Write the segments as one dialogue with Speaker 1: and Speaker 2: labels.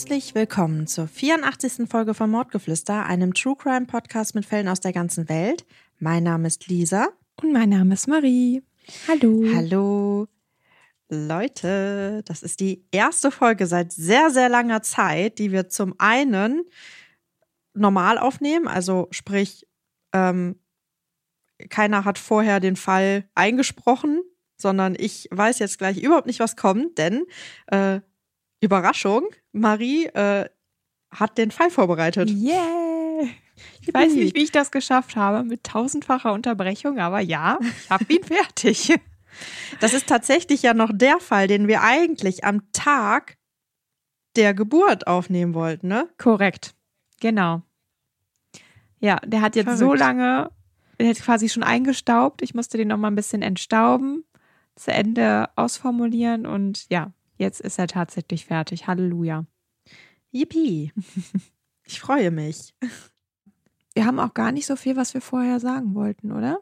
Speaker 1: Herzlich willkommen zur 84. Folge von Mordgeflüster, einem True Crime Podcast mit Fällen aus der ganzen Welt. Mein Name ist Lisa.
Speaker 2: Und mein Name ist Marie. Hallo.
Speaker 1: Hallo. Leute, das ist die erste Folge seit sehr, sehr langer Zeit, die wir zum einen normal aufnehmen, also sprich, ähm, keiner hat vorher den Fall eingesprochen, sondern ich weiß jetzt gleich überhaupt nicht, was kommt, denn äh, Überraschung, Marie äh, hat den Fall vorbereitet.
Speaker 2: Yeah! Ich weiß nicht, wie ich das geschafft habe mit tausendfacher Unterbrechung, aber ja, ich habe ihn fertig.
Speaker 1: Das ist tatsächlich ja noch der Fall, den wir eigentlich am Tag der Geburt aufnehmen wollten, ne?
Speaker 2: Korrekt. Genau. Ja, der hat jetzt Verrückt. so lange, der hat quasi schon eingestaubt. Ich musste den noch mal ein bisschen entstauben, zu Ende ausformulieren und ja, jetzt ist er tatsächlich fertig. Halleluja.
Speaker 1: Yippie. Ich freue mich.
Speaker 2: Wir haben auch gar nicht so viel, was wir vorher sagen wollten, oder?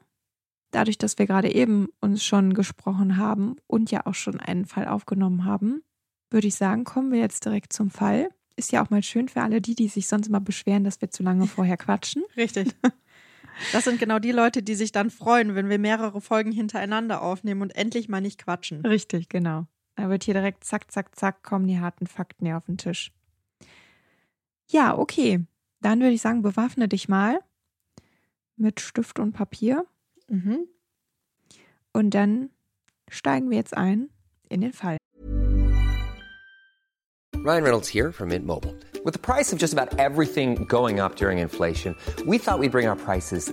Speaker 2: Dadurch, dass wir gerade eben uns schon gesprochen haben und ja auch schon einen Fall aufgenommen haben, würde ich sagen, kommen wir jetzt direkt zum Fall. Ist ja auch mal schön für alle die, die sich sonst immer beschweren, dass wir zu lange vorher quatschen.
Speaker 1: Richtig. Das sind genau die Leute, die sich dann freuen, wenn wir mehrere Folgen hintereinander aufnehmen und endlich mal nicht quatschen.
Speaker 2: Richtig, genau. Da wird hier direkt zack, zack, zack, kommen die harten Fakten hier auf den Tisch. Ja, okay. Dann würde ich sagen, bewaffne dich mal mit Stift und Papier. Mhm. Und dann steigen wir jetzt ein in den Fall.
Speaker 3: Ryan Reynolds here from Mint Mobile. With the price of just about everything going up during inflation, we thought we'd bring our prices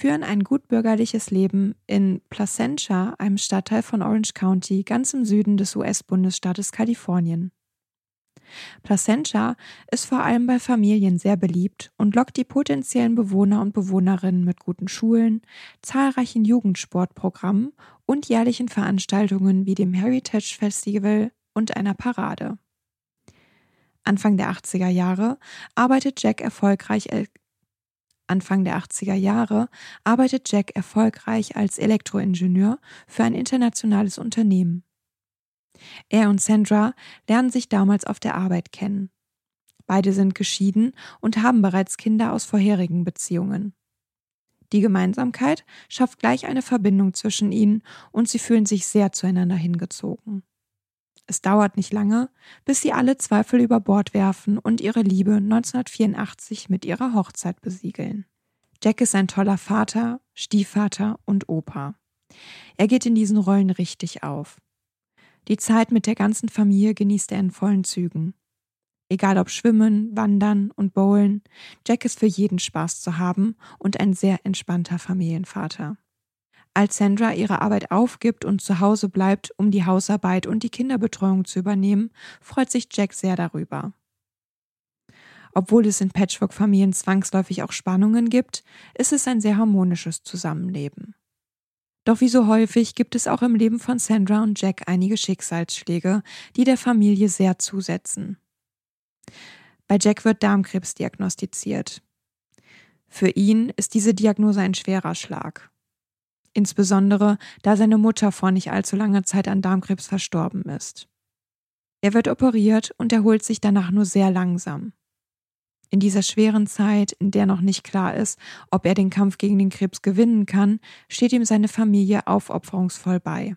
Speaker 2: führen ein gutbürgerliches Leben in Placentia, einem Stadtteil von Orange County, ganz im Süden des US-Bundesstaates Kalifornien. Placentia ist vor allem bei Familien sehr beliebt und lockt die potenziellen Bewohner und Bewohnerinnen mit guten Schulen, zahlreichen Jugendsportprogrammen und jährlichen Veranstaltungen wie dem Heritage Festival und einer Parade. Anfang der 80er Jahre arbeitet Jack erfolgreich Anfang der 80er Jahre arbeitet Jack erfolgreich als Elektroingenieur für ein internationales Unternehmen. Er und Sandra lernen sich damals auf der Arbeit kennen. Beide sind geschieden und haben bereits Kinder aus vorherigen Beziehungen. Die Gemeinsamkeit schafft gleich eine Verbindung zwischen ihnen und sie fühlen sich sehr zueinander hingezogen. Es dauert nicht lange, bis sie alle Zweifel über Bord werfen und ihre Liebe 1984 mit ihrer Hochzeit besiegeln. Jack ist ein toller Vater, Stiefvater und Opa. Er geht in diesen Rollen richtig auf. Die Zeit mit der ganzen Familie genießt er in vollen Zügen. Egal ob Schwimmen, Wandern und Bowlen, Jack ist für jeden Spaß zu haben und ein sehr entspannter Familienvater. Als Sandra ihre Arbeit aufgibt und zu Hause bleibt, um die Hausarbeit und die Kinderbetreuung zu übernehmen, freut sich Jack sehr darüber. Obwohl es in Patchwork-Familien zwangsläufig auch Spannungen gibt, ist es ein sehr harmonisches Zusammenleben. Doch wie so häufig gibt es auch im Leben von Sandra und Jack einige Schicksalsschläge, die der Familie sehr zusetzen. Bei Jack wird Darmkrebs diagnostiziert. Für ihn ist diese Diagnose ein schwerer Schlag insbesondere da seine Mutter vor nicht allzu langer Zeit an Darmkrebs verstorben ist. Er wird operiert und erholt sich danach nur sehr langsam. In dieser schweren Zeit, in der noch nicht klar ist, ob er den Kampf gegen den Krebs gewinnen kann, steht ihm seine Familie aufopferungsvoll bei.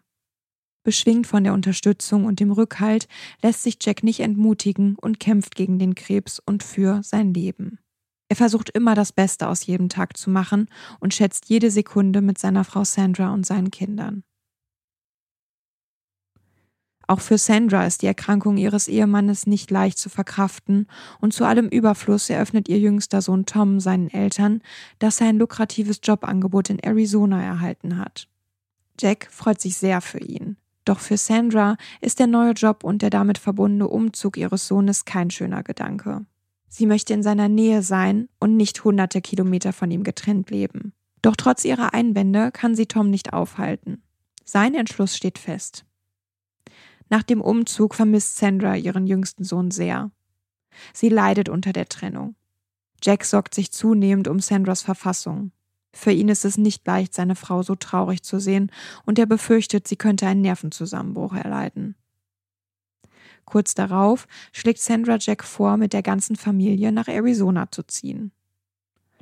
Speaker 2: Beschwingt von der Unterstützung und dem Rückhalt lässt sich Jack nicht entmutigen und kämpft gegen den Krebs und für sein Leben. Er versucht immer das Beste aus jedem Tag zu machen und schätzt jede Sekunde mit seiner Frau Sandra und seinen Kindern. Auch für Sandra ist die Erkrankung ihres Ehemannes nicht leicht zu verkraften und zu allem Überfluss eröffnet ihr jüngster Sohn Tom seinen Eltern, dass er ein lukratives Jobangebot in Arizona erhalten hat. Jack freut sich sehr für ihn. Doch für Sandra ist der neue Job und der damit verbundene Umzug ihres Sohnes kein schöner Gedanke. Sie möchte in seiner Nähe sein und nicht hunderte Kilometer von ihm getrennt leben. Doch trotz ihrer Einwände kann sie Tom nicht aufhalten. Sein Entschluss steht fest. Nach dem Umzug vermisst Sandra ihren jüngsten Sohn sehr. Sie leidet unter der Trennung. Jack sorgt sich zunehmend um Sandras Verfassung. Für ihn ist es nicht leicht, seine Frau so traurig zu sehen, und er befürchtet, sie könnte einen Nervenzusammenbruch erleiden. Kurz darauf schlägt Sandra Jack vor, mit der ganzen Familie nach Arizona zu ziehen.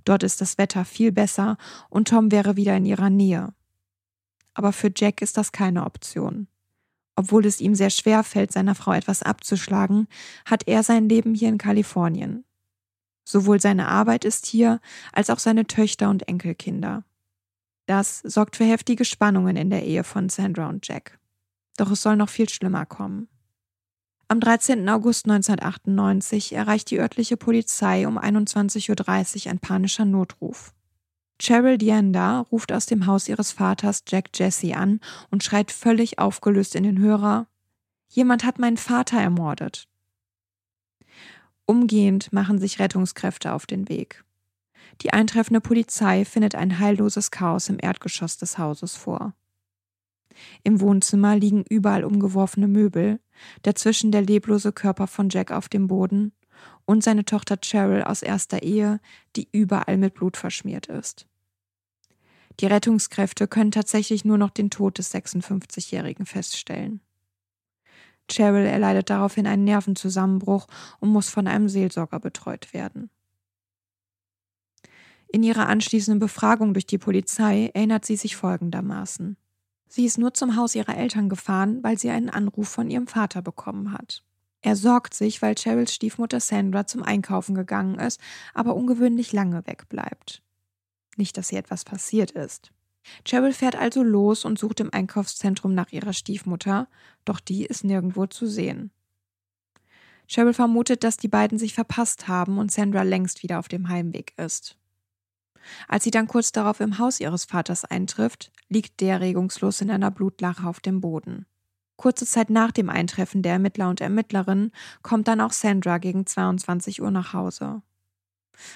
Speaker 2: Dort ist das Wetter viel besser und Tom wäre wieder in ihrer Nähe. Aber für Jack ist das keine Option. Obwohl es ihm sehr schwer fällt, seiner Frau etwas abzuschlagen, hat er sein Leben hier in Kalifornien. Sowohl seine Arbeit ist hier, als auch seine Töchter und Enkelkinder. Das sorgt für heftige Spannungen in der Ehe von Sandra und Jack. Doch es soll noch viel schlimmer kommen. Am 13. August 1998 erreicht die örtliche Polizei um 21.30 Uhr ein panischer Notruf. Cheryl Dianda ruft aus dem Haus ihres Vaters Jack Jesse an und schreit völlig aufgelöst in den Hörer Jemand hat meinen Vater ermordet. Umgehend machen sich Rettungskräfte auf den Weg. Die eintreffende Polizei findet ein heilloses Chaos im Erdgeschoss des Hauses vor. Im Wohnzimmer liegen überall umgeworfene Möbel, dazwischen der leblose Körper von Jack auf dem Boden und seine Tochter Cheryl aus erster Ehe, die überall mit Blut verschmiert ist. Die Rettungskräfte können tatsächlich nur noch den Tod des 56-Jährigen feststellen. Cheryl erleidet daraufhin einen Nervenzusammenbruch und muss von einem Seelsorger betreut werden. In ihrer anschließenden Befragung durch die Polizei erinnert sie sich folgendermaßen. Sie ist nur zum Haus ihrer Eltern gefahren, weil sie einen Anruf von ihrem Vater bekommen hat. Er sorgt sich, weil Cheryls Stiefmutter Sandra zum Einkaufen gegangen ist, aber ungewöhnlich lange wegbleibt. Nicht, dass ihr etwas passiert ist. Cheryl fährt also los und sucht im Einkaufszentrum nach ihrer Stiefmutter, doch die ist nirgendwo zu sehen. Cheryl vermutet, dass die beiden sich verpasst haben und Sandra längst wieder auf dem Heimweg ist. Als sie dann kurz darauf im Haus ihres Vaters eintrifft, liegt der regungslos in einer Blutlache auf dem Boden. Kurze Zeit nach dem Eintreffen der Ermittler und Ermittlerinnen kommt dann auch Sandra gegen 22 Uhr nach Hause.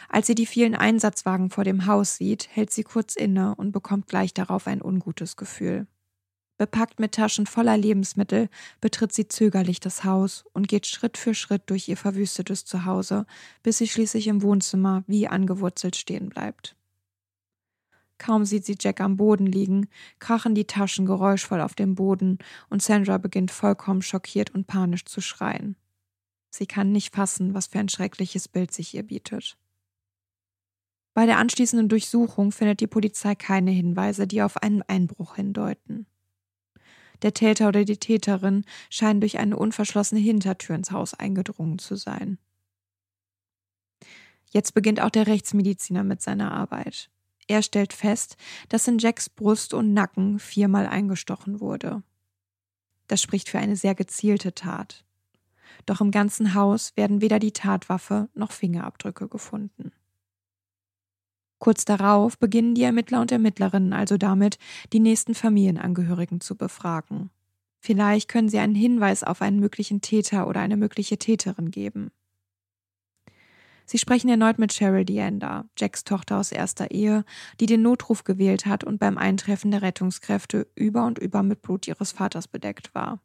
Speaker 2: Als sie die vielen Einsatzwagen vor dem Haus sieht, hält sie kurz inne und bekommt gleich darauf ein ungutes Gefühl. Bepackt mit Taschen voller Lebensmittel betritt sie zögerlich das Haus und geht Schritt für Schritt durch ihr verwüstetes Zuhause, bis sie schließlich im Wohnzimmer wie angewurzelt stehen bleibt. Kaum sieht sie Jack am Boden liegen, krachen die Taschen geräuschvoll auf dem Boden und Sandra beginnt vollkommen schockiert und panisch zu schreien. Sie kann nicht fassen, was für ein schreckliches Bild sich ihr bietet. Bei der anschließenden Durchsuchung findet die Polizei keine Hinweise, die auf einen Einbruch hindeuten. Der Täter oder die Täterin scheinen durch eine unverschlossene Hintertür ins Haus eingedrungen zu sein. Jetzt beginnt auch der Rechtsmediziner mit seiner Arbeit. Er stellt fest, dass in Jacks Brust und Nacken viermal eingestochen wurde. Das spricht für eine sehr gezielte Tat. Doch im ganzen Haus werden weder die Tatwaffe noch Fingerabdrücke gefunden. Kurz darauf beginnen die Ermittler und Ermittlerinnen also damit, die nächsten Familienangehörigen zu befragen. Vielleicht können sie einen Hinweis auf einen möglichen Täter oder eine mögliche Täterin geben. Sie sprechen erneut mit Cheryl Deanda, Jacks Tochter aus erster Ehe, die den Notruf gewählt hat und beim Eintreffen der Rettungskräfte über und über mit Blut ihres Vaters bedeckt war.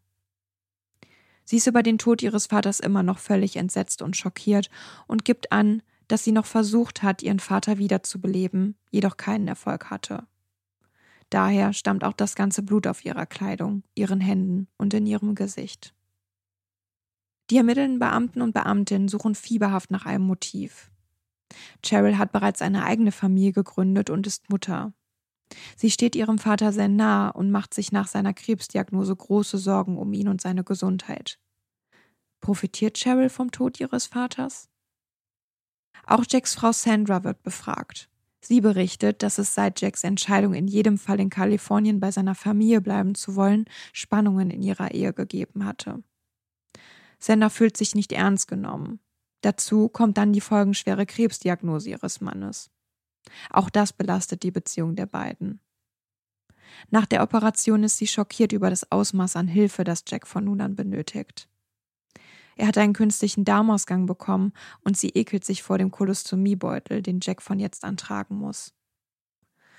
Speaker 2: Sie ist über den Tod ihres Vaters immer noch völlig entsetzt und schockiert und gibt an, dass sie noch versucht hat, ihren Vater wiederzubeleben, jedoch keinen Erfolg hatte. Daher stammt auch das ganze Blut auf ihrer Kleidung, ihren Händen und in ihrem Gesicht. Die ermittelnden Beamten und Beamtinnen suchen fieberhaft nach einem Motiv. Cheryl hat bereits eine eigene Familie gegründet und ist Mutter. Sie steht ihrem Vater sehr nah und macht sich nach seiner Krebsdiagnose große Sorgen um ihn und seine Gesundheit. Profitiert Cheryl vom Tod ihres Vaters? Auch Jacks Frau Sandra wird befragt. Sie berichtet, dass es seit Jacks Entscheidung, in jedem Fall in Kalifornien bei seiner Familie bleiben zu wollen, Spannungen in ihrer Ehe gegeben hatte. Sandra fühlt sich nicht ernst genommen. Dazu kommt dann die folgenschwere Krebsdiagnose ihres Mannes. Auch das belastet die Beziehung der beiden. Nach der Operation ist sie schockiert über das Ausmaß an Hilfe, das Jack von nun an benötigt. Er hat einen künstlichen Darmausgang bekommen und sie ekelt sich vor dem Kolostomiebeutel, den Jack von jetzt an tragen muss.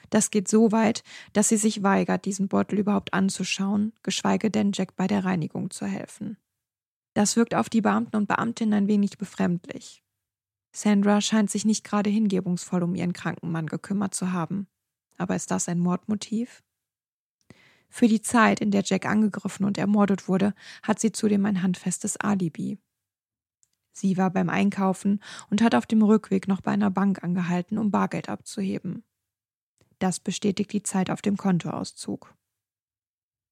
Speaker 2: Das geht so weit, dass sie sich weigert, diesen Beutel überhaupt anzuschauen, geschweige denn Jack bei der Reinigung zu helfen. Das wirkt auf die Beamten und Beamtinnen ein wenig befremdlich. Sandra scheint sich nicht gerade hingebungsvoll um ihren kranken Mann gekümmert zu haben. Aber ist das ein Mordmotiv? Für die Zeit, in der Jack angegriffen und ermordet wurde, hat sie zudem ein handfestes Alibi. Sie war beim Einkaufen und hat auf dem Rückweg noch bei einer Bank angehalten, um Bargeld abzuheben. Das bestätigt die Zeit auf dem Kontoauszug.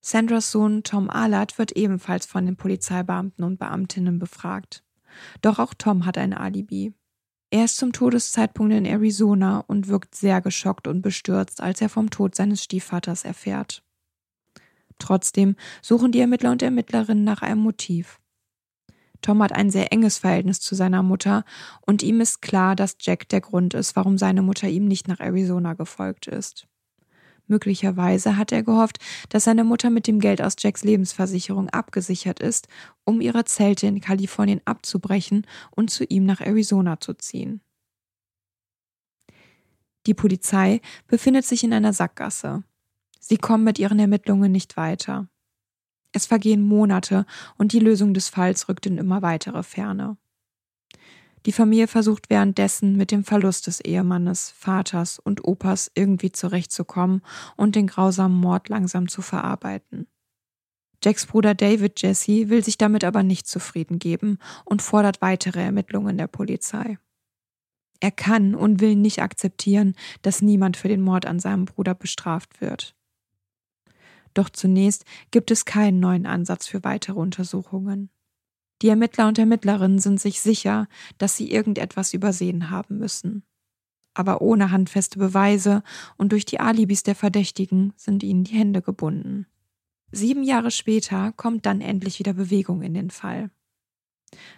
Speaker 2: Sandras Sohn Tom Alat wird ebenfalls von den Polizeibeamten und Beamtinnen befragt. Doch auch Tom hat ein Alibi. Er ist zum Todeszeitpunkt in Arizona und wirkt sehr geschockt und bestürzt, als er vom Tod seines Stiefvaters erfährt. Trotzdem suchen die Ermittler und Ermittlerinnen nach einem Motiv. Tom hat ein sehr enges Verhältnis zu seiner Mutter und ihm ist klar, dass Jack der Grund ist, warum seine Mutter ihm nicht nach Arizona gefolgt ist. Möglicherweise hat er gehofft, dass seine Mutter mit dem Geld aus Jacks Lebensversicherung abgesichert ist, um ihre Zelte in Kalifornien abzubrechen und zu ihm nach Arizona zu ziehen. Die Polizei befindet sich in einer Sackgasse. Sie kommen mit ihren Ermittlungen nicht weiter. Es vergehen Monate und die Lösung des Falls rückt in immer weitere Ferne. Die Familie versucht währenddessen mit dem Verlust des Ehemannes, Vaters und Opas irgendwie zurechtzukommen und den grausamen Mord langsam zu verarbeiten. Jacks Bruder David Jesse will sich damit aber nicht zufrieden geben und fordert weitere Ermittlungen der Polizei. Er kann und will nicht akzeptieren, dass niemand für den Mord an seinem Bruder bestraft wird. Doch zunächst gibt es keinen neuen Ansatz für weitere Untersuchungen. Die Ermittler und Ermittlerinnen sind sich sicher, dass sie irgendetwas übersehen haben müssen. Aber ohne handfeste Beweise und durch die Alibis der Verdächtigen sind ihnen die Hände gebunden. Sieben Jahre später kommt dann endlich wieder Bewegung in den Fall.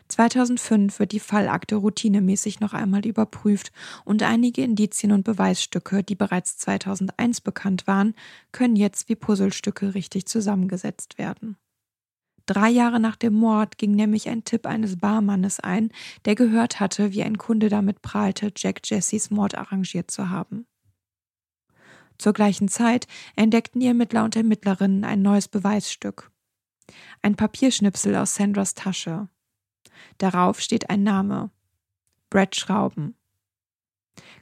Speaker 2: 2005 wird die Fallakte routinemäßig noch einmal überprüft und einige Indizien und Beweisstücke, die bereits 2001 bekannt waren, können jetzt wie Puzzlestücke richtig zusammengesetzt werden. Drei Jahre nach dem Mord ging nämlich ein Tipp eines Barmannes ein, der gehört hatte, wie ein Kunde damit prahlte, Jack Jessys Mord arrangiert zu haben. Zur gleichen Zeit entdeckten die Ermittler und Ermittlerinnen ein neues Beweisstück. Ein Papierschnipsel aus Sandras Tasche. Darauf steht ein Name. Brad Schrauben.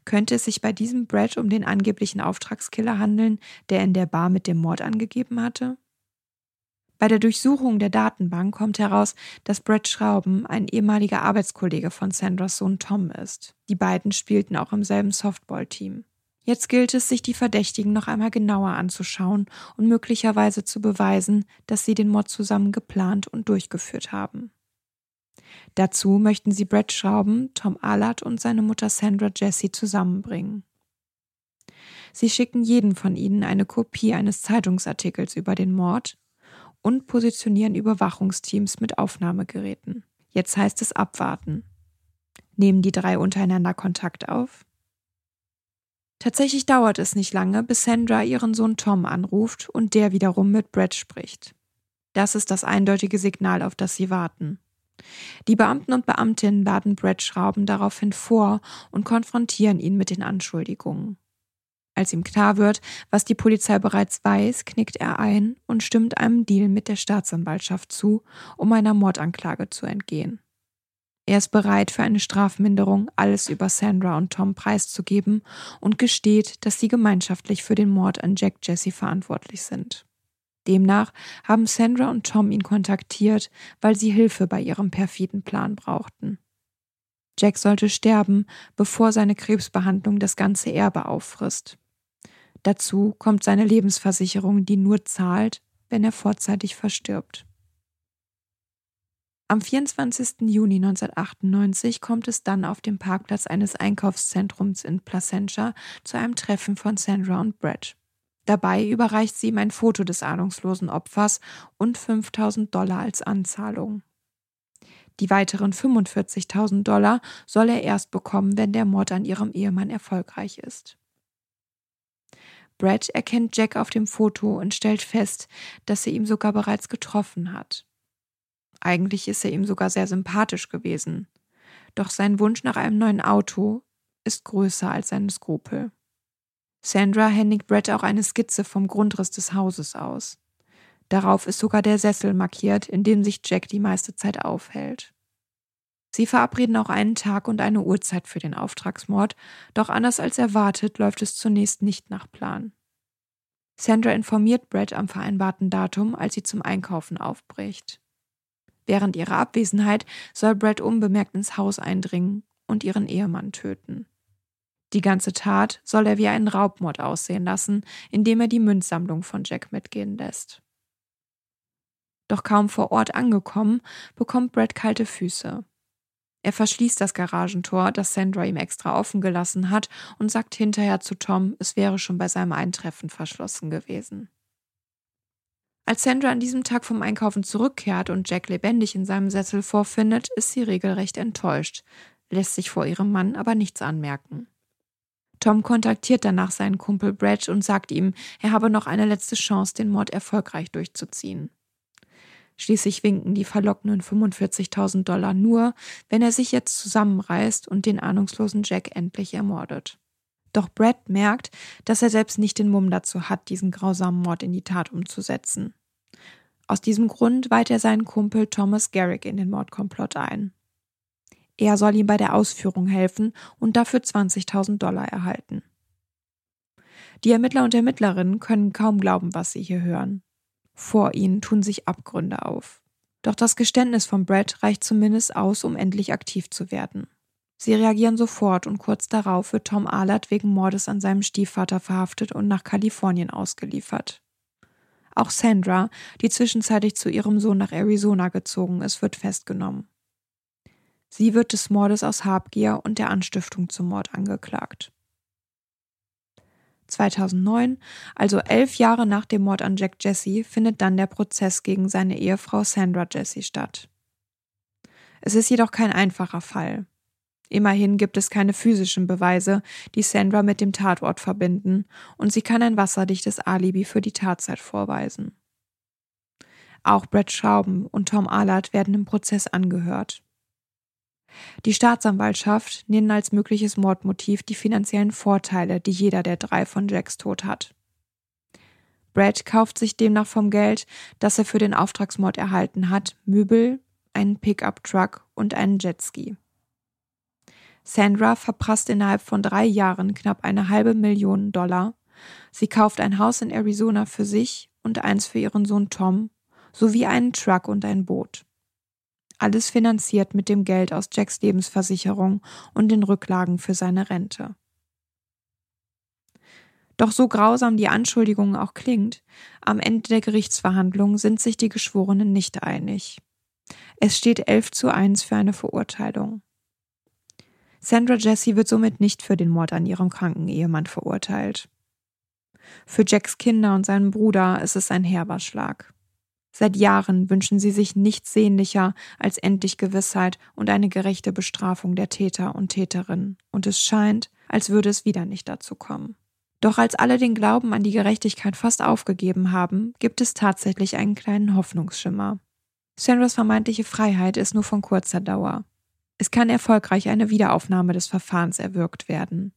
Speaker 2: Könnte es sich bei diesem Brad um den angeblichen Auftragskiller handeln, der in der Bar mit dem Mord angegeben hatte? Bei der Durchsuchung der Datenbank kommt heraus, dass Brad Schrauben ein ehemaliger Arbeitskollege von Sandras Sohn Tom ist. Die beiden spielten auch im selben Softball-Team. Jetzt gilt es, sich die Verdächtigen noch einmal genauer anzuschauen und möglicherweise zu beweisen, dass sie den Mord zusammen geplant und durchgeführt haben. Dazu möchten sie Brad Schrauben, Tom Allard und seine Mutter Sandra Jesse zusammenbringen. Sie schicken jeden von ihnen eine Kopie eines Zeitungsartikels über den Mord und positionieren Überwachungsteams mit Aufnahmegeräten. Jetzt heißt es abwarten. Nehmen die drei untereinander Kontakt auf? Tatsächlich dauert es nicht lange, bis Sandra ihren Sohn Tom anruft und der wiederum mit Brad spricht. Das ist das eindeutige Signal, auf das sie warten. Die Beamten und Beamtinnen laden Brad Schrauben daraufhin vor und konfrontieren ihn mit den Anschuldigungen. Als ihm klar wird, was die Polizei bereits weiß, knickt er ein und stimmt einem Deal mit der Staatsanwaltschaft zu, um einer Mordanklage zu entgehen. Er ist bereit, für eine Strafminderung alles über Sandra und Tom preiszugeben und gesteht, dass sie gemeinschaftlich für den Mord an Jack Jesse verantwortlich sind. Demnach haben Sandra und Tom ihn kontaktiert, weil sie Hilfe bei ihrem perfiden Plan brauchten. Jack sollte sterben, bevor seine Krebsbehandlung das ganze Erbe auffrisst. Dazu kommt seine Lebensversicherung, die nur zahlt, wenn er vorzeitig verstirbt. Am 24. Juni 1998 kommt es dann auf dem Parkplatz eines Einkaufszentrums in Placentia zu einem Treffen von Sandra und Brett. Dabei überreicht sie ihm ein Foto des ahnungslosen Opfers und 5000 Dollar als Anzahlung. Die weiteren 45.000 Dollar soll er erst bekommen, wenn der Mord an ihrem Ehemann erfolgreich ist. Brad erkennt Jack auf dem Foto und stellt fest, dass er ihm sogar bereits getroffen hat. Eigentlich ist er ihm sogar sehr sympathisch gewesen. Doch sein Wunsch nach einem neuen Auto ist größer als seine Skrupel. Sandra händigt Brad auch eine Skizze vom Grundriss des Hauses aus. Darauf ist sogar der Sessel markiert, in dem sich Jack die meiste Zeit aufhält. Sie verabreden auch einen Tag und eine Uhrzeit für den Auftragsmord, doch anders als erwartet läuft es zunächst nicht nach Plan. Sandra informiert Brad am vereinbarten Datum, als sie zum Einkaufen aufbricht. Während ihrer Abwesenheit soll Brad unbemerkt ins Haus eindringen und ihren Ehemann töten. Die ganze Tat soll er wie einen Raubmord aussehen lassen, indem er die Münzsammlung von Jack mitgehen lässt. Doch kaum vor Ort angekommen, bekommt Brad kalte Füße. Er verschließt das Garagentor, das Sandra ihm extra offen gelassen hat, und sagt hinterher zu Tom, es wäre schon bei seinem Eintreffen verschlossen gewesen. Als Sandra an diesem Tag vom Einkaufen zurückkehrt und Jack lebendig in seinem Sessel vorfindet, ist sie regelrecht enttäuscht, lässt sich vor ihrem Mann aber nichts anmerken. Tom kontaktiert danach seinen Kumpel Brad und sagt ihm, er habe noch eine letzte Chance, den Mord erfolgreich durchzuziehen. Schließlich winken die verlockenden 45.000 Dollar nur, wenn er sich jetzt zusammenreißt und den ahnungslosen Jack endlich ermordet. Doch Brad merkt, dass er selbst nicht den Mumm dazu hat, diesen grausamen Mord in die Tat umzusetzen. Aus diesem Grund weiht er seinen Kumpel Thomas Garrick in den Mordkomplott ein. Er soll ihm bei der Ausführung helfen und dafür 20.000 Dollar erhalten. Die Ermittler und Ermittlerinnen können kaum glauben, was sie hier hören. Vor ihnen tun sich Abgründe auf. Doch das Geständnis von Brad reicht zumindest aus, um endlich aktiv zu werden. Sie reagieren sofort und kurz darauf wird Tom Ahlert wegen Mordes an seinem Stiefvater verhaftet und nach Kalifornien ausgeliefert. Auch Sandra, die zwischenzeitlich zu ihrem Sohn nach Arizona gezogen ist, wird festgenommen. Sie wird des Mordes aus Habgier und der Anstiftung zum Mord angeklagt. 2009, also elf Jahre nach dem Mord an Jack Jesse, findet dann der Prozess gegen seine Ehefrau Sandra Jesse statt. Es ist jedoch kein einfacher Fall. Immerhin gibt es keine physischen Beweise, die Sandra mit dem Tatort verbinden, und sie kann ein wasserdichtes Alibi für die Tatzeit vorweisen. Auch Brett Schrauben und Tom Allard werden im Prozess angehört. Die Staatsanwaltschaft nennen als mögliches Mordmotiv die finanziellen Vorteile, die jeder der drei von Jacks Tod hat. Brad kauft sich demnach vom Geld, das er für den Auftragsmord erhalten hat, Möbel, einen Pickup-Truck und einen Jetski. Sandra verprasst innerhalb von drei Jahren knapp eine halbe Million Dollar. Sie kauft ein Haus in Arizona für sich und eins für ihren Sohn Tom, sowie einen Truck und ein Boot. Alles finanziert mit dem Geld aus Jacks Lebensversicherung und den Rücklagen für seine Rente. Doch so grausam die Anschuldigung auch klingt, am Ende der Gerichtsverhandlung sind sich die Geschworenen nicht einig. Es steht 11 zu 1 für eine Verurteilung. Sandra Jesse wird somit nicht für den Mord an ihrem kranken Ehemann verurteilt. Für Jacks Kinder und seinen Bruder ist es ein herber Schlag. Seit Jahren wünschen sie sich nichts sehnlicher als endlich Gewissheit und eine gerechte Bestrafung der Täter und Täterinnen, und es scheint, als würde es wieder nicht dazu kommen. Doch als alle den Glauben an die Gerechtigkeit fast aufgegeben haben, gibt es tatsächlich einen kleinen Hoffnungsschimmer. Sandras vermeintliche Freiheit ist nur von kurzer Dauer. Es kann erfolgreich eine Wiederaufnahme des Verfahrens erwirkt werden.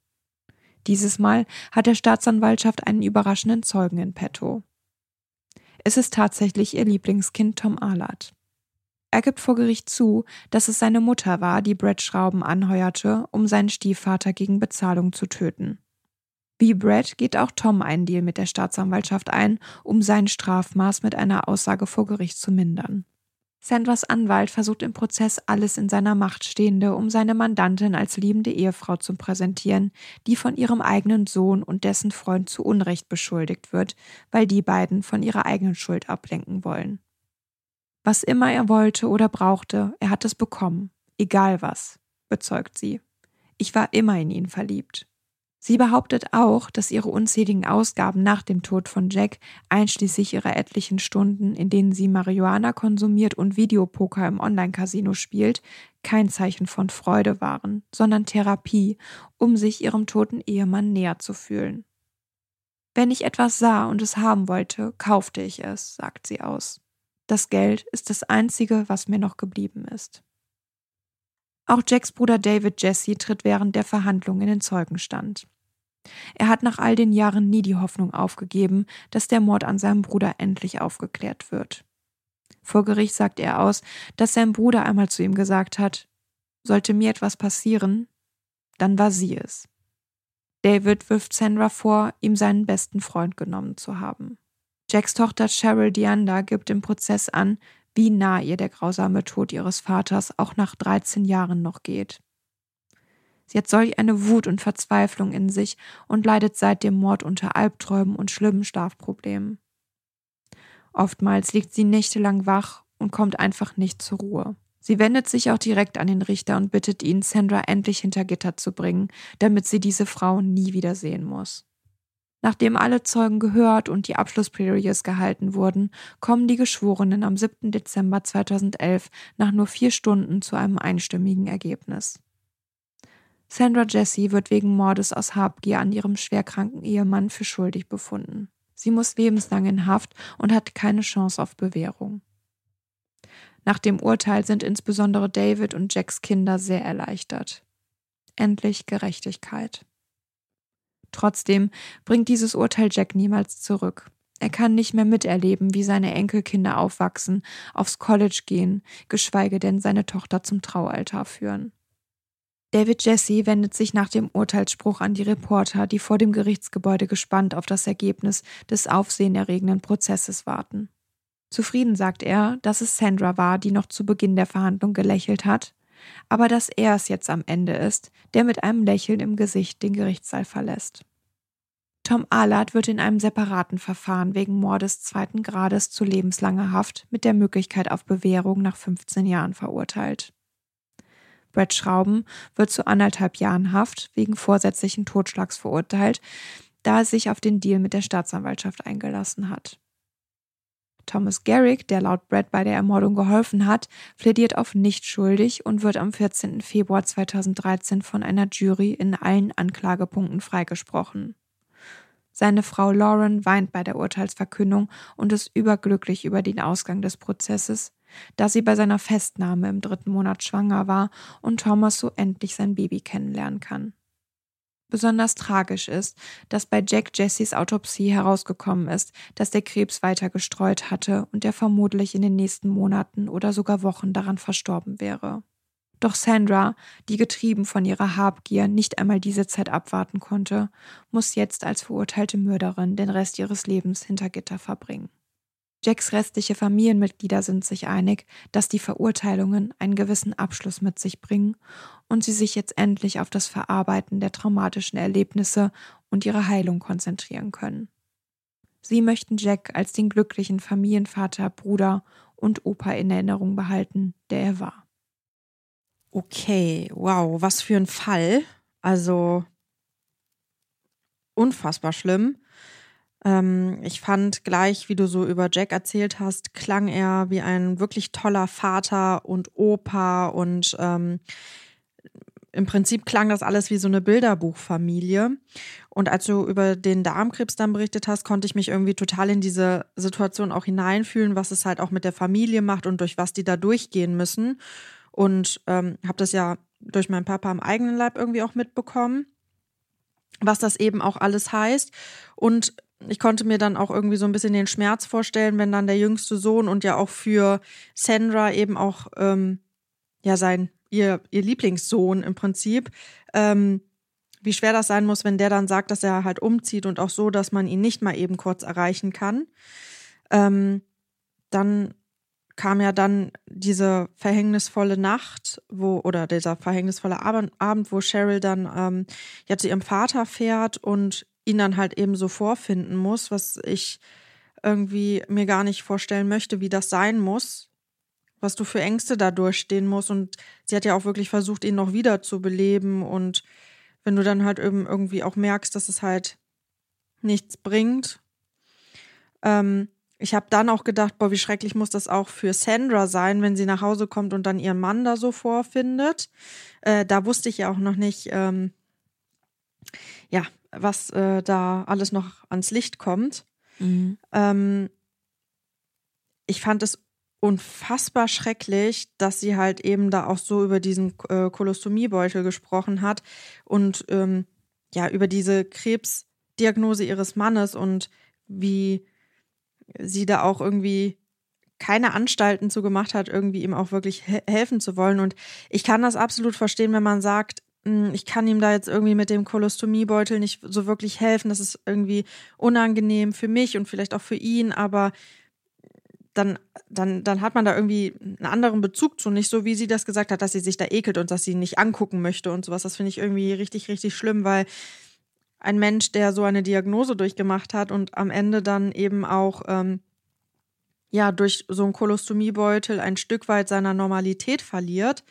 Speaker 2: Dieses Mal hat der Staatsanwaltschaft einen überraschenden Zeugen in petto. Es ist tatsächlich ihr Lieblingskind Tom Ahlert. Er gibt vor Gericht zu, dass es seine Mutter war, die Brett Schrauben anheuerte, um seinen Stiefvater gegen Bezahlung zu töten. Wie Brett geht auch Tom einen Deal mit der Staatsanwaltschaft ein, um sein Strafmaß mit einer Aussage vor Gericht zu mindern. Sandras Anwalt versucht im Prozess alles in seiner Macht Stehende, um seine Mandantin als liebende Ehefrau zu präsentieren, die von ihrem eigenen Sohn und dessen Freund zu Unrecht beschuldigt wird, weil die beiden von ihrer eigenen Schuld ablenken wollen. Was immer er wollte oder brauchte, er hat es bekommen, egal was, bezeugt sie. Ich war immer in ihn verliebt. Sie behauptet auch, dass ihre unzähligen Ausgaben nach dem Tod von Jack, einschließlich ihrer etlichen Stunden, in denen sie Marihuana konsumiert und Videopoker im Online-Casino spielt, kein Zeichen von Freude waren, sondern Therapie, um sich ihrem toten Ehemann näher zu fühlen. Wenn ich etwas sah und es haben wollte, kaufte ich es, sagt sie aus. Das Geld ist das Einzige, was mir noch geblieben ist. Auch Jacks Bruder David Jesse tritt während der Verhandlungen in den Zeugenstand. Er hat nach all den Jahren nie die Hoffnung aufgegeben, dass der Mord an seinem Bruder endlich aufgeklärt wird. Vor Gericht sagt er aus, dass sein Bruder einmal zu ihm gesagt hat, sollte mir etwas passieren, dann war sie es. David wirft Sandra vor, ihm seinen besten Freund genommen zu haben. Jacks Tochter Cheryl Deanda gibt im Prozess an, wie nah ihr der grausame Tod ihres Vaters auch nach 13 Jahren noch geht. Sie hat solch eine Wut und Verzweiflung in sich und leidet seit dem Mord unter Albträumen und schlimmen Schlafproblemen. Oftmals liegt sie nächtelang wach und kommt einfach nicht zur Ruhe. Sie wendet sich auch direkt an den Richter und bittet ihn, Sandra endlich hinter Gitter zu bringen, damit sie diese Frau nie wieder sehen muss. Nachdem alle Zeugen gehört und die Abschlussplädoyers gehalten wurden, kommen die Geschworenen am 7. Dezember 2011 nach nur vier Stunden zu einem einstimmigen Ergebnis. Sandra Jesse wird wegen Mordes aus Habgier an ihrem schwerkranken Ehemann für schuldig befunden. Sie muss lebenslang in Haft und hat keine Chance auf Bewährung. Nach dem Urteil sind insbesondere David und Jacks Kinder sehr erleichtert. Endlich Gerechtigkeit. Trotzdem bringt dieses Urteil Jack niemals zurück. Er kann nicht mehr miterleben, wie seine Enkelkinder aufwachsen, aufs College gehen, geschweige denn seine Tochter zum Traualtar führen. David Jesse wendet sich nach dem Urteilsspruch an die Reporter, die vor dem Gerichtsgebäude gespannt auf das Ergebnis des aufsehenerregenden Prozesses warten. Zufrieden sagt er, dass es Sandra war, die noch zu Beginn der Verhandlung gelächelt hat, aber dass er es jetzt am Ende ist, der mit einem Lächeln im Gesicht den Gerichtssaal verlässt. Tom Ahlert wird in einem separaten Verfahren wegen Mordes zweiten Grades zu lebenslanger Haft mit der Möglichkeit auf Bewährung nach 15 Jahren verurteilt. Brett Schrauben wird zu anderthalb Jahren Haft wegen vorsätzlichen Totschlags verurteilt, da er sich auf den Deal mit der Staatsanwaltschaft eingelassen hat. Thomas Garrick, der laut Brad bei der Ermordung geholfen hat, plädiert auf nicht schuldig und wird am 14. Februar 2013 von einer Jury in allen Anklagepunkten freigesprochen. Seine Frau Lauren weint bei der Urteilsverkündung und ist überglücklich über den Ausgang des Prozesses, da sie bei seiner Festnahme im dritten Monat schwanger war und Thomas so endlich sein Baby kennenlernen kann. Besonders tragisch ist, dass bei Jack Jessys Autopsie herausgekommen ist, dass der Krebs weiter gestreut hatte und er vermutlich in den nächsten Monaten oder sogar Wochen daran verstorben wäre. Doch Sandra, die getrieben von ihrer Habgier nicht einmal diese Zeit abwarten konnte, muss jetzt als verurteilte Mörderin den Rest ihres Lebens hinter Gitter verbringen. Jacks restliche Familienmitglieder sind sich einig, dass die Verurteilungen einen gewissen Abschluss mit sich bringen und sie sich jetzt endlich auf das Verarbeiten der traumatischen Erlebnisse und ihre Heilung konzentrieren können. Sie möchten Jack als den glücklichen Familienvater, Bruder und Opa in Erinnerung behalten, der er war.
Speaker 1: Okay, wow, was für ein Fall. Also unfassbar schlimm. Ähm, ich fand gleich, wie du so über Jack erzählt hast, klang er wie ein wirklich toller Vater und Opa und ähm, im Prinzip klang das alles wie so eine Bilderbuchfamilie. Und als du über den Darmkrebs dann berichtet hast, konnte ich mich irgendwie total in diese Situation auch hineinfühlen, was es halt auch mit der Familie macht und durch was die da durchgehen müssen. Und ähm, habe das ja durch meinen Papa am eigenen Leib irgendwie auch mitbekommen, was das eben auch alles heißt. Und ich konnte mir dann auch irgendwie so ein bisschen den Schmerz vorstellen, wenn dann der jüngste Sohn und ja auch für Sandra eben auch ähm, ja sein ihr ihr Lieblingssohn im Prinzip, ähm, wie schwer das sein muss, wenn der dann sagt, dass er halt umzieht und auch so, dass man ihn nicht mal eben kurz erreichen kann. Ähm, dann kam ja dann diese verhängnisvolle Nacht, wo, oder dieser verhängnisvolle Abend, wo Cheryl dann ähm, ja zu ihrem Vater fährt und ihn dann halt eben so vorfinden muss, was ich irgendwie mir gar nicht vorstellen möchte, wie das sein muss, was du für Ängste da durchstehen musst. Und sie hat ja auch wirklich versucht, ihn noch wieder zu beleben. Und wenn du dann halt eben irgendwie auch merkst, dass es halt nichts bringt. Ähm, ich habe dann auch gedacht, boah, wie schrecklich muss das auch für Sandra sein, wenn sie nach Hause kommt und dann ihren Mann da so vorfindet. Äh, da wusste ich ja auch noch nicht, ähm, ja, was äh, da alles noch ans Licht kommt.
Speaker 2: Mhm.
Speaker 1: Ähm, ich fand es unfassbar schrecklich, dass sie halt eben da auch so über diesen äh, Kolostomiebeutel gesprochen hat und ähm, ja, über diese Krebsdiagnose ihres Mannes und wie sie da auch irgendwie keine Anstalten zu gemacht hat, irgendwie ihm auch wirklich he helfen zu wollen. Und ich kann das absolut verstehen, wenn man sagt, hm, ich kann ihm da jetzt irgendwie mit dem Kolostomiebeutel nicht so wirklich helfen. Das ist irgendwie unangenehm für mich und vielleicht auch für ihn, aber dann, dann, dann hat man da irgendwie einen anderen Bezug zu. Nicht so, wie sie das gesagt hat, dass sie sich da ekelt und dass sie ihn nicht angucken möchte und sowas. Das finde ich irgendwie richtig, richtig schlimm, weil ein Mensch, der so eine Diagnose durchgemacht hat und am Ende dann eben auch ähm, ja durch so einen Kolostomiebeutel ein Stück weit seiner Normalität verliert,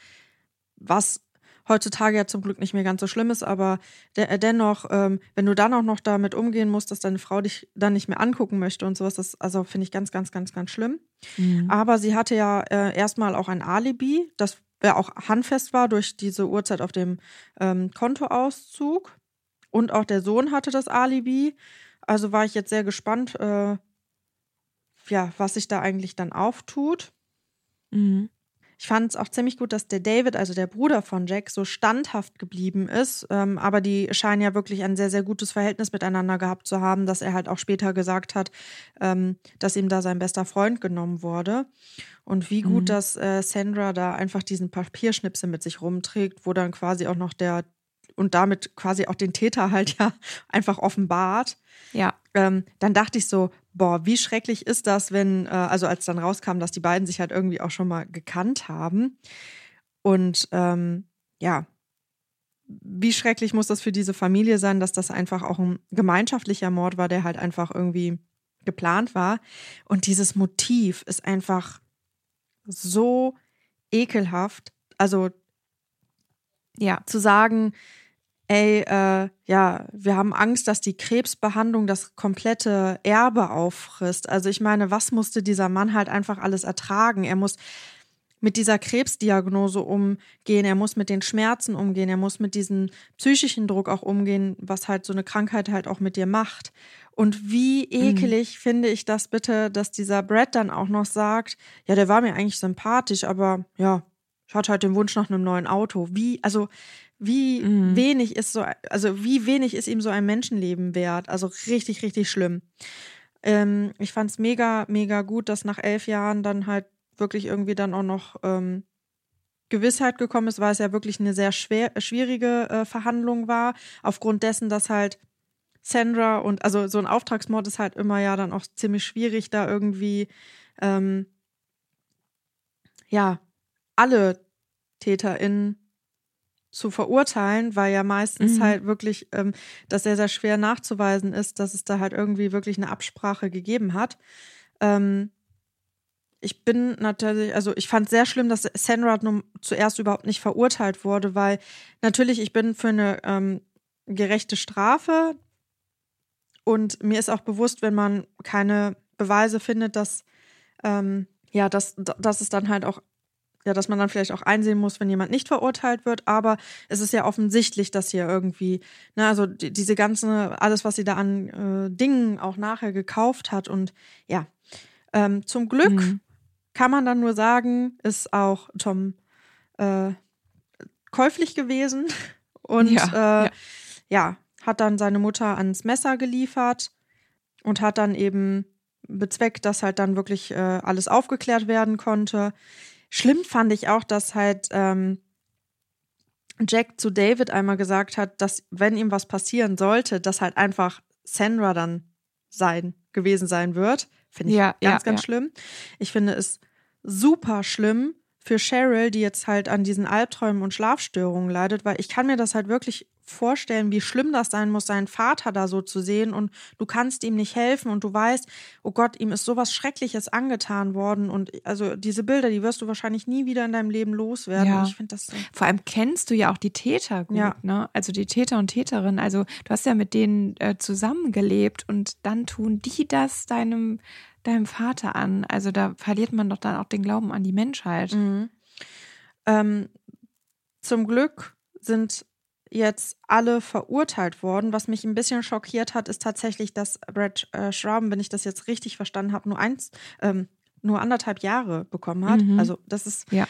Speaker 1: was heutzutage ja zum Glück nicht mehr ganz so schlimm ist, aber de äh, dennoch, ähm, wenn du dann auch noch damit umgehen musst, dass deine Frau dich dann nicht mehr angucken möchte und sowas, das also finde ich ganz, ganz, ganz, ganz schlimm.
Speaker 2: Mhm.
Speaker 1: Aber sie hatte ja äh, erstmal auch ein Alibi, das ja auch handfest war durch diese Uhrzeit auf dem ähm, Kontoauszug. Und auch der Sohn hatte das Alibi. Also war ich jetzt sehr gespannt, äh, ja, was sich da eigentlich dann auftut.
Speaker 2: Mhm.
Speaker 1: Ich fand es auch ziemlich gut, dass der David, also der Bruder von Jack, so standhaft geblieben ist. Ähm, aber die scheinen ja wirklich ein sehr, sehr gutes Verhältnis miteinander gehabt zu haben, dass er halt auch später gesagt hat, ähm, dass ihm da sein bester Freund genommen wurde. Und wie gut,
Speaker 2: Mhm.
Speaker 1: dass äh, Sandra da einfach diesen Papierschnipsel mit sich rumträgt, wo dann quasi auch noch der und damit quasi auch den Täter halt ja einfach offenbart
Speaker 2: Ja.
Speaker 1: ähm, dann dachte ich so, boah, wie schrecklich ist das, wenn, äh, also als dann rauskam, dass die beiden sich halt irgendwie auch schon mal gekannt haben. Und ähm, ja, wie schrecklich muss das für diese Familie sein, dass das einfach auch ein gemeinschaftlicher Mord war, der halt einfach irgendwie geplant war. Und dieses Motiv ist einfach so ekelhaft. Also
Speaker 2: Ja.
Speaker 1: zu sagen, ey, äh, ja, wir haben Angst, dass die Krebsbehandlung das komplette Erbe auffrisst. Also ich meine, was musste dieser Mann halt einfach alles ertragen? Er muss mit dieser Krebsdiagnose umgehen, er muss mit den Schmerzen umgehen, er muss mit diesem psychischen Druck auch umgehen, was halt so eine Krankheit halt auch mit dir macht. Und wie ekelig finde ich das bitte, dass dieser Brad dann auch noch sagt, ja, der war mir eigentlich sympathisch, aber ja, ich hatte halt den Wunsch nach einem neuen Auto. Wie, also wie
Speaker 2: Mhm.
Speaker 1: wenig ist so, also wie wenig ist ihm so ein Menschenleben wert? Also richtig, richtig schlimm. Ähm, ich fand es mega, mega gut, dass nach elf Jahren dann halt wirklich irgendwie dann auch noch ähm, Gewissheit gekommen ist, weil es ja wirklich eine sehr schwer, schwierige äh, Verhandlung war, aufgrund dessen, dass halt Sandra und also so ein Auftragsmord ist halt immer ja dann auch ziemlich schwierig, da irgendwie ähm, ja alle TäterInnen zu verurteilen, weil ja meistens
Speaker 2: Mhm.
Speaker 1: halt wirklich ähm, das sehr, sehr schwer nachzuweisen ist, dass es da halt irgendwie wirklich eine Absprache gegeben hat. Ähm, ich bin natürlich, also ich fand sehr schlimm, dass Sandra nun zuerst überhaupt nicht verurteilt wurde, weil natürlich ich bin für eine ähm, gerechte Strafe und mir ist auch bewusst, wenn man keine Beweise findet, dass ähm, ja, dass, dass es dann halt auch ja, dass man dann vielleicht auch einsehen muss, wenn jemand nicht verurteilt wird, aber es ist ja offensichtlich, dass hier irgendwie, ne, also die, diese ganze, alles, was sie da an äh, Dingen auch nachher gekauft hat und ja, ähm, zum Glück
Speaker 2: Mhm.
Speaker 1: kann man dann nur sagen, ist auch Tom äh, käuflich gewesen und
Speaker 2: Ja,
Speaker 1: äh,
Speaker 2: ja.
Speaker 1: ja, hat dann seine Mutter ans Messer geliefert und hat dann eben bezweckt, dass halt dann wirklich äh, alles aufgeklärt werden konnte. Schlimm fand ich auch, dass halt ähm, Jack zu David einmal gesagt hat, dass wenn ihm was passieren sollte, dass halt einfach Sandra dann sein gewesen sein wird. Finde ich
Speaker 2: Ja,
Speaker 1: ganz,
Speaker 2: ja,
Speaker 1: ganz
Speaker 2: ja.
Speaker 1: schlimm. Ich finde es super schlimm für Cheryl, die jetzt halt an diesen Albträumen und Schlafstörungen leidet, weil ich kann mir das halt wirklich vorstellen, wie schlimm das sein muss, seinen Vater da so zu sehen und du kannst ihm nicht helfen und du weißt, oh Gott, ihm ist sowas Schreckliches angetan worden und also diese Bilder, die wirst du wahrscheinlich nie wieder in deinem Leben loswerden.
Speaker 2: Ja.
Speaker 1: Ich finde das so.
Speaker 2: Vor allem kennst du ja auch die Täter gut,
Speaker 1: Ja.
Speaker 2: ne? Also die Täter und Täterinnen. Also du hast ja mit denen äh, zusammengelebt und dann tun die das deinem, deinem Vater an. Also da verliert man doch dann auch den Glauben an die Menschheit.
Speaker 1: Mhm. Ähm, zum Glück sind jetzt alle verurteilt worden. Was mich ein bisschen schockiert hat, ist tatsächlich, dass Brad äh, Schrauben, wenn ich das jetzt richtig verstanden habe, nur eins, ähm, nur anderthalb Jahre bekommen hat.
Speaker 2: Mhm.
Speaker 1: Also das ist
Speaker 2: Ja.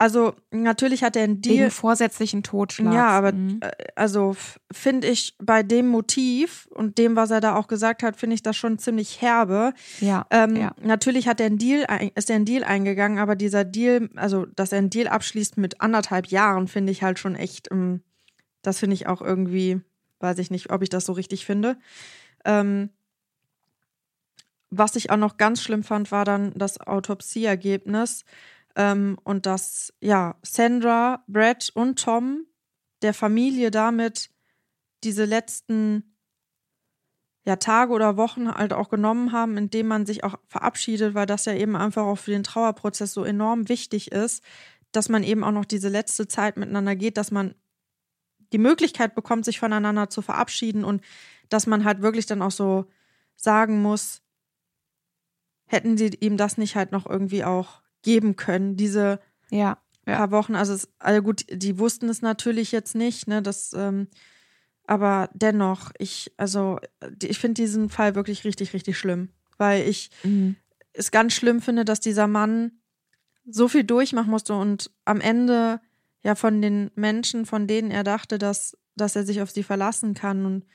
Speaker 1: Also natürlich hat er einen Deal.
Speaker 2: Wegen vorsätzlichen Totschlags.
Speaker 1: Ja, aber
Speaker 2: Mhm.
Speaker 1: äh, also finde ich bei dem Motiv und dem, was er da auch gesagt hat, finde ich das schon ziemlich herbe.
Speaker 2: Ja,
Speaker 1: Ähm,
Speaker 2: ja.
Speaker 1: Natürlich hat er einen Deal, ist er einen Deal eingegangen, aber dieser Deal, also dass er einen Deal abschließt mit anderthalb Jahren, finde ich halt schon echt, ähm, das finde ich auch irgendwie, weiß ich nicht, ob ich das so richtig finde. Ähm, was ich auch noch ganz schlimm fand, war dann das Autopsieergebnis ähm, und dass ja Sandra, Brad und Tom der Familie damit diese letzten ja, Tage oder Wochen halt auch genommen haben, indem man sich auch verabschiedet, weil das ja eben einfach auch für den Trauerprozess so enorm wichtig ist, dass man eben auch noch diese letzte Zeit miteinander geht, dass man die Möglichkeit bekommt, sich voneinander zu verabschieden und dass man halt wirklich dann auch so sagen muss, hätten sie ihm das nicht halt noch irgendwie auch geben können, diese
Speaker 2: ja, ja.
Speaker 1: paar Wochen. Also, es, also gut, die wussten es natürlich jetzt nicht, ne? Das, ähm, aber dennoch, ich, also, ich finde diesen Fall wirklich richtig, richtig schlimm, weil ich
Speaker 2: Mhm.
Speaker 1: es ganz schlimm finde, dass dieser Mann so viel durchmachen musste und am Ende ja von den Menschen, von denen er dachte, dass, dass er sich auf sie verlassen kann und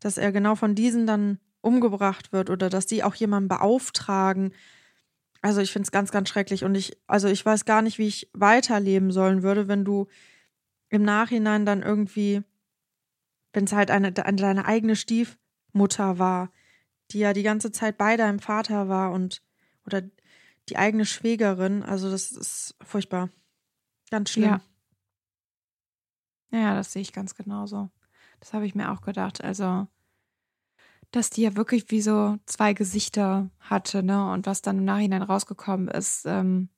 Speaker 1: dass er genau von diesen dann umgebracht wird oder dass die auch jemanden beauftragen. Also ich finde es ganz, ganz schrecklich und ich, also ich weiß gar nicht, wie ich weiterleben sollen würde, wenn du im Nachhinein dann irgendwie, wenn es halt eine, eine deine eigene Stiefmutter war, die ja die ganze Zeit bei deinem Vater war und oder die eigene Schwägerin, also das ist furchtbar. Ganz schlimm.
Speaker 2: Ja. Ja, das sehe ich ganz genauso. Das habe ich mir auch gedacht. Also, dass die ja wirklich wie so zwei Gesichter hatte, ne? Und was dann im Nachhinein rausgekommen ist, ähm,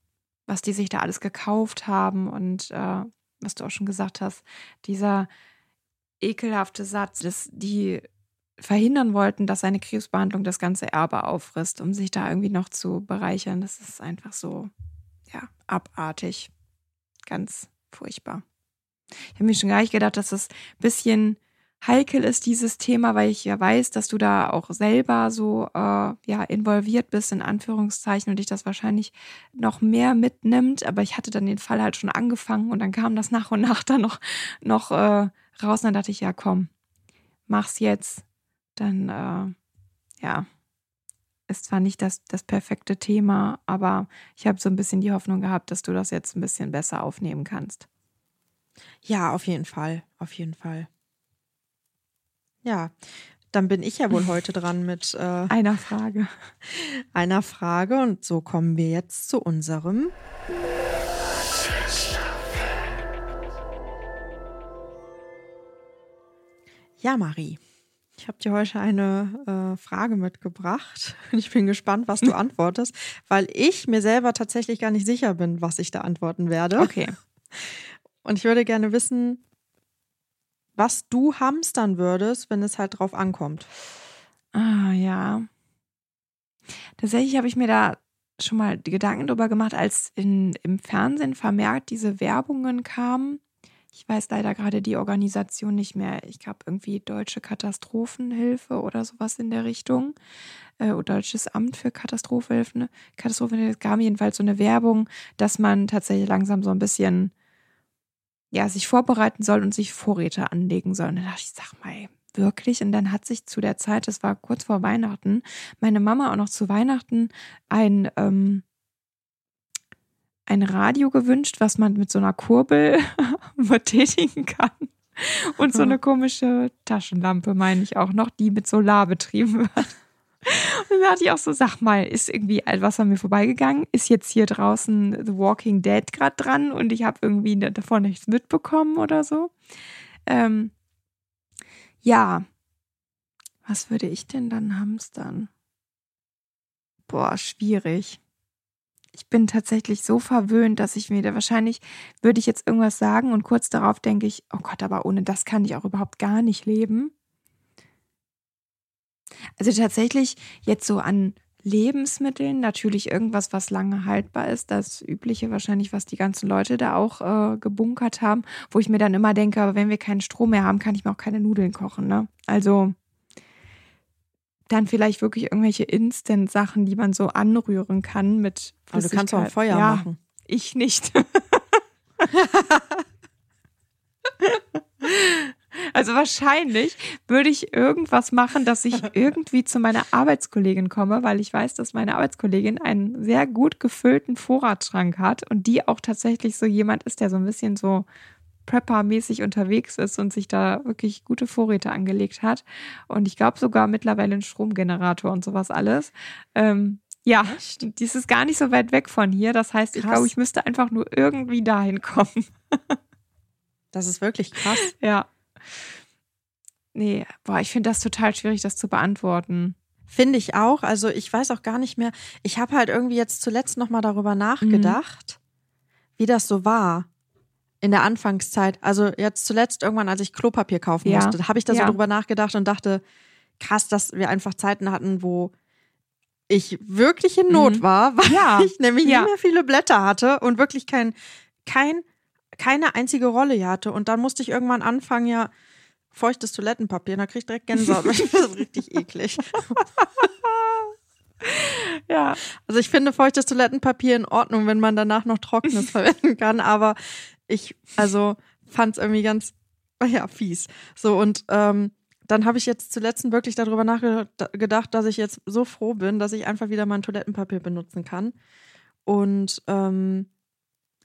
Speaker 2: was die sich da alles gekauft haben und äh, was du auch schon gesagt hast, dieser ekelhafte Satz, dass die verhindern wollten, dass seine Krebsbehandlung das ganze Erbe auffrisst, um sich da irgendwie noch zu bereichern. Das ist einfach so, ja, abartig. Ganz furchtbar. Ich habe mir schon gar nicht gedacht, dass das ein bisschen heikel ist, dieses Thema, weil ich ja weiß, dass du da auch selber so äh, ja involviert bist, in Anführungszeichen, und dich das wahrscheinlich noch mehr mitnimmt. Aber ich hatte dann den Fall halt schon angefangen und dann kam das nach und nach dann noch, noch äh, raus. Und dann dachte ich, ja, komm, mach's jetzt. Dann, äh, ja, ist zwar nicht das, das perfekte Thema, aber ich habe so ein bisschen die Hoffnung gehabt, dass du das jetzt ein bisschen besser aufnehmen kannst.
Speaker 1: Ja, auf jeden Fall. Auf jeden Fall. Ja, dann bin ich ja wohl heute dran mit äh,
Speaker 2: Einer Frage.
Speaker 1: einer Frage und so kommen wir jetzt zu unserem. Ja, Marie. Ich habe dir heute eine äh, Frage mitgebracht. Ich bin gespannt, was du antwortest, weil ich mir selber tatsächlich gar nicht sicher bin, was ich da antworten werde.
Speaker 2: Okay.
Speaker 1: Und ich würde gerne wissen, was du hamstern würdest, wenn es halt drauf ankommt.
Speaker 2: Ah, ja. Tatsächlich habe ich mir da schon mal Gedanken drüber gemacht, als in, im Fernsehen vermehrt diese Werbungen kamen. Ich weiß leider gerade die Organisation nicht mehr. Ich glaube, irgendwie Deutsche Katastrophenhilfe oder sowas in der Richtung. Äh, Deutsches Amt für Katastrophenhilfe. Katastrophenhilfe. Gab jedenfalls so eine Werbung, dass man tatsächlich langsam so ein bisschen ja, sich vorbereiten soll und sich Vorräte anlegen soll. Und dann dachte ich, sag mal, wirklich? Und dann hat sich zu der Zeit, das war kurz vor Weihnachten, meine Mama auch noch zu Weihnachten ein, ähm, ein Radio gewünscht, was man mit so einer Kurbel betätigen kann. Und so eine komische Taschenlampe, meine ich auch noch, die mit Solar betrieben wird. Und da hatte ich auch so, sag mal, ist irgendwie etwas an mir vorbeigegangen? Ist jetzt hier draußen The Walking Dead gerade dran und ich habe irgendwie davon nichts mitbekommen oder so? Ähm, ja. Was würde ich denn dann hamstern? Boah, schwierig. Ich bin tatsächlich so verwöhnt, dass ich mir da wahrscheinlich würde ich jetzt irgendwas sagen und kurz darauf denke ich, oh Gott, aber ohne das kann ich auch überhaupt gar nicht leben. Also tatsächlich jetzt so an Lebensmitteln natürlich irgendwas, was lange haltbar ist. Das Übliche wahrscheinlich, was die ganzen Leute da auch äh, gebunkert haben, wo ich mir dann immer denke, aber wenn wir keinen Strom mehr haben, kann ich mir auch keine Nudeln kochen. Ne? Also dann vielleicht wirklich irgendwelche Instant-Sachen, die man so anrühren kann mit
Speaker 1: Aber du kannst auch. Feuer
Speaker 2: ja,
Speaker 1: machen.
Speaker 2: Ich nicht. also wahrscheinlich würde ich irgendwas machen, dass ich irgendwie zu meiner Arbeitskollegin komme, weil ich weiß, dass meine Arbeitskollegin einen sehr gut gefüllten Vorratsschrank hat und die auch tatsächlich so jemand ist, der so ein bisschen so Prepper-mäßig unterwegs ist und sich da wirklich gute Vorräte angelegt hat. Und ich glaube sogar mittlerweile einen Stromgenerator und sowas alles. Ähm, ja, dies ist gar nicht so weit weg von hier. Das heißt, ich
Speaker 1: Krass.
Speaker 2: glaube, ich müsste einfach nur irgendwie dahin kommen.
Speaker 1: Das ist wirklich krass.
Speaker 2: Ja. Nee, boah, ich finde das total schwierig, das zu beantworten.
Speaker 1: Finde ich auch. Also ich weiß auch gar nicht mehr. Ich habe halt irgendwie jetzt zuletzt nochmal darüber nachgedacht, wie das so war in der Anfangszeit. Also jetzt zuletzt irgendwann, als ich Klopapier kaufen
Speaker 2: Ja.
Speaker 1: musste, habe ich da so
Speaker 2: Ja.
Speaker 1: drüber nachgedacht und dachte, krass, dass wir einfach Zeiten hatten, wo ich wirklich in Not
Speaker 2: Mhm.
Speaker 1: war, weil
Speaker 2: Ja.
Speaker 1: ich nämlich
Speaker 2: Ja.
Speaker 1: nicht mehr viele Blätter hatte und wirklich kein, kein, keine einzige Rolle hier hatte. Und dann musste ich irgendwann anfangen, ja, feuchtes Toilettenpapier. Und da krieg ich direkt Gänsehaut. das ist richtig eklig.
Speaker 2: Ja.
Speaker 1: Also ich finde feuchtes Toilettenpapier in Ordnung, wenn man danach noch trockenes verwenden kann, aber ich, also fand es irgendwie ganz, ja, fies. So und ähm, dann habe ich jetzt zuletzt wirklich darüber nachgedacht, dass ich jetzt so froh bin, dass ich einfach wieder mein Toilettenpapier benutzen kann. Und ähm,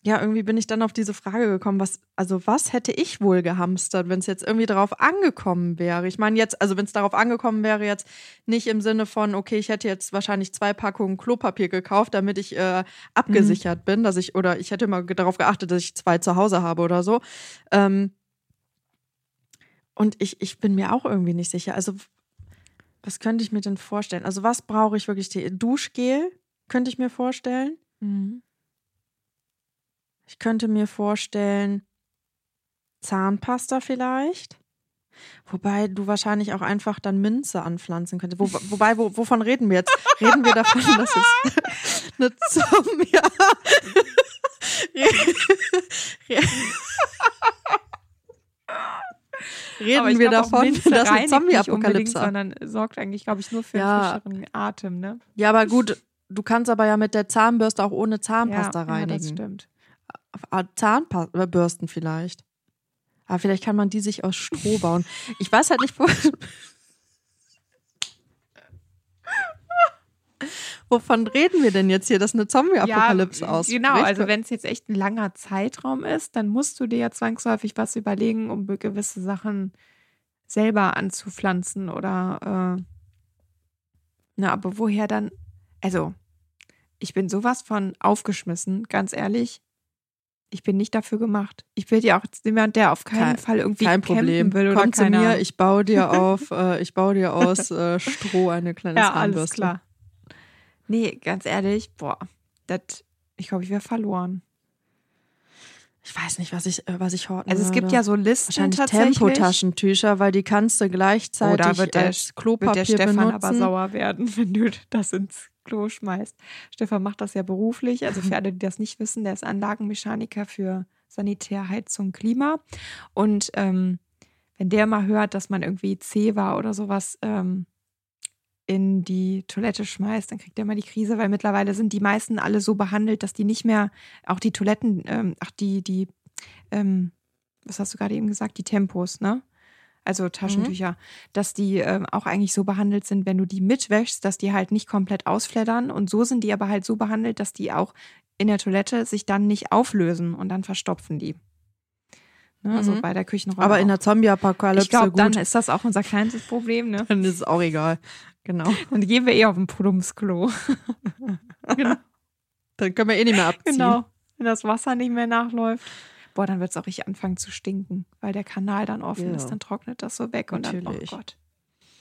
Speaker 1: ja, irgendwie bin ich dann auf diese Frage gekommen, was, also was hätte ich wohl gehamstert, wenn es jetzt irgendwie darauf angekommen wäre? Ich meine jetzt, also wenn es darauf angekommen wäre, jetzt nicht im Sinne von, okay, ich hätte jetzt wahrscheinlich zwei Packungen Klopapier gekauft, damit ich äh, abgesichert bin, dass ich, oder ich hätte mal ge- darauf geachtet, dass ich zwei zu Hause habe oder so. Ähm, und ich, ich bin mir auch irgendwie nicht sicher. Also, was könnte ich mir denn vorstellen? Also, was brauche ich wirklich? Die Duschgel könnte ich mir vorstellen.
Speaker 2: Mhm.
Speaker 1: Ich könnte mir vorstellen, Zahnpasta vielleicht. Wobei du wahrscheinlich auch einfach dann Minze anpflanzen könntest. Wo, wobei, wo, wovon reden wir jetzt? Reden wir davon, dass es eine Zombie.
Speaker 2: Aber
Speaker 1: Reden wir davon, dass eine Zombie-Apokalypse.
Speaker 2: sondern sorgt eigentlich, glaube ich, nur für
Speaker 1: Ja.
Speaker 2: einen frischeren Atem, ne?
Speaker 1: Ja, aber gut, du kannst aber ja mit der Zahnbürste auch ohne Zahnpasta
Speaker 2: ja, Ja, das
Speaker 1: reinigen.
Speaker 2: stimmt.
Speaker 1: Ah, Zahnbürsten vielleicht. Aber vielleicht kann man die sich aus Stroh bauen. Ich weiß halt nicht, wo. Wovon reden wir denn jetzt hier, dass eine Zombie-Apokalypse
Speaker 2: ja,
Speaker 1: aus?
Speaker 2: Genau, also wenn es jetzt echt ein langer Zeitraum ist, dann musst du dir ja zwangsläufig was überlegen, um gewisse Sachen selber anzupflanzen oder äh, na, aber woher dann? Also, ich bin sowas von aufgeschmissen, ganz ehrlich. Ich bin nicht dafür gemacht. Ich bin ja auch jemand, der auf keinen
Speaker 1: Kein-
Speaker 2: Fall irgendwie
Speaker 1: Kein
Speaker 2: campen
Speaker 1: Problem.
Speaker 2: will oder
Speaker 1: Komm zu mir, ich baue dir auf, äh, ich baue dir aus äh, Stroh eine kleine
Speaker 2: Ja,
Speaker 1: Zahnbürste.
Speaker 2: alles klar. Nee, ganz ehrlich, boah, das, ich glaube, ich wäre verloren.
Speaker 1: Ich weiß nicht, was ich, äh, was ich horten
Speaker 2: Also es gibt
Speaker 1: würde.
Speaker 2: ja so Listen
Speaker 1: Wahrscheinlich. Tempotaschentücher, weil die kannst du gleichzeitig
Speaker 2: Oder wird der,
Speaker 1: als
Speaker 2: wird
Speaker 1: Klopapier
Speaker 2: der Stefan
Speaker 1: benutzen.
Speaker 2: aber sauer werden, wenn du das ins Klo schmeißt. Stefan macht das ja beruflich. Also für alle, die das nicht wissen, der ist Anlagenmechaniker für Sanitär, Heizung, Klima. Und ähm, wenn der mal hört, dass man irgendwie C war oder sowas ähm, in die Toilette schmeißt, dann kriegt er mal die Krise, weil mittlerweile sind die meisten alle so behandelt, dass die nicht mehr, auch die Toiletten, ähm, ach, die, die, ähm, was hast du gerade eben gesagt, die Tempos, ne? Also Taschentücher, dass die ähm, auch eigentlich so behandelt sind, wenn du die mitwäschst, dass die halt nicht komplett ausfleddern. Und so sind die aber halt so behandelt, dass die auch in der Toilette sich dann nicht auflösen und dann verstopfen die. Ne? Also
Speaker 1: Mhm.
Speaker 2: bei der Küchenrolle.
Speaker 1: Aber in
Speaker 2: auch.
Speaker 1: der Zombie-Apokalypse
Speaker 2: ich glaube, dann ist das auch unser kleinstes Problem, ne?
Speaker 1: dann ist es auch egal. Genau.
Speaker 2: Dann gehen wir eh auf ein Plumpsklo.
Speaker 1: Dann können wir eh nicht mehr abziehen.
Speaker 2: Genau. Wenn das Wasser nicht mehr nachläuft. Boah, dann wird es auch richtig anfangen zu stinken, weil der Kanal dann offen
Speaker 1: Ja.
Speaker 2: ist, dann trocknet das so weg und dann,
Speaker 1: Natürlich.
Speaker 2: oh Gott.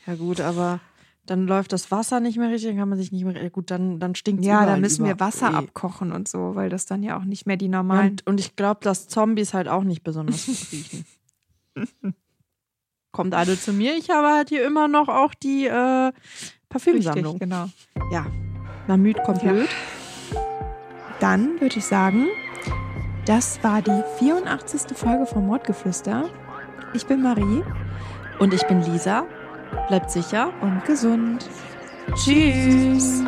Speaker 1: Ja gut, aber dann läuft das Wasser nicht mehr richtig, dann kann man sich nicht mehr. Ja gut, dann, dann stinkt es
Speaker 2: Ja, da
Speaker 1: überall
Speaker 2: müssen wir
Speaker 1: über.
Speaker 2: Wasser
Speaker 1: Eh.
Speaker 2: abkochen und so, weil das dann ja auch nicht mehr die normalen.
Speaker 1: Und, und ich glaube, dass Zombies halt auch nicht besonders gut riechen. Kommt alle zu mir. Ich habe halt hier immer noch auch die äh, Parfümsammlung.
Speaker 2: Richtig, genau.
Speaker 1: Ja, Na, müd kommt
Speaker 2: Ja.
Speaker 1: blöd.
Speaker 2: Dann würde ich sagen, das war die 84. Folge vom Mordgeflüster. Ich bin Marie
Speaker 1: Und ich bin Lisa. Bleibt sicher.
Speaker 2: und gesund.
Speaker 1: Tschüss.